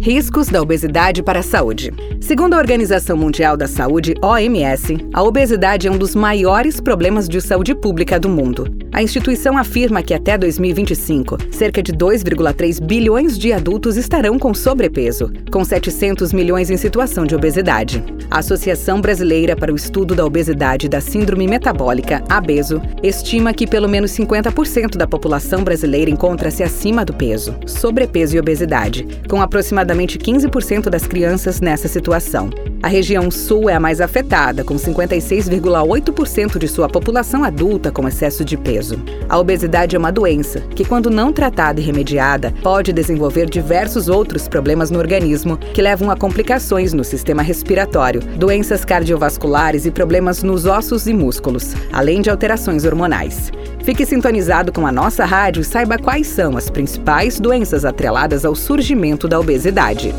Riscos da obesidade para a saúde. Segundo a Organização Mundial da Saúde, OMS, a obesidade é um dos maiores problemas de saúde pública do mundo. A instituição afirma que até 2025, cerca de 2,3 bilhões de adultos estarão com sobrepeso, com 700 milhões em situação de obesidade. A Associação Brasileira para o Estudo da Obesidade e da Síndrome Metabólica, ABESO, estima que pelo menos 50% da população brasileira encontra-se acima do peso, sobrepeso e obesidade, com aproximadamente 15% das crianças nessa situação. A região sul é a mais afetada, com 56,8% de sua população adulta com excesso de peso. A obesidade é uma doença que, quando não tratada e remediada, pode desenvolver diversos outros problemas no organismo que levam a complicações no sistema respiratório, doenças cardiovasculares e problemas nos ossos e músculos, além de alterações hormonais. Fique sintonizado com a nossa rádio e saiba quais são as principais doenças atreladas ao surgimento da obesidade.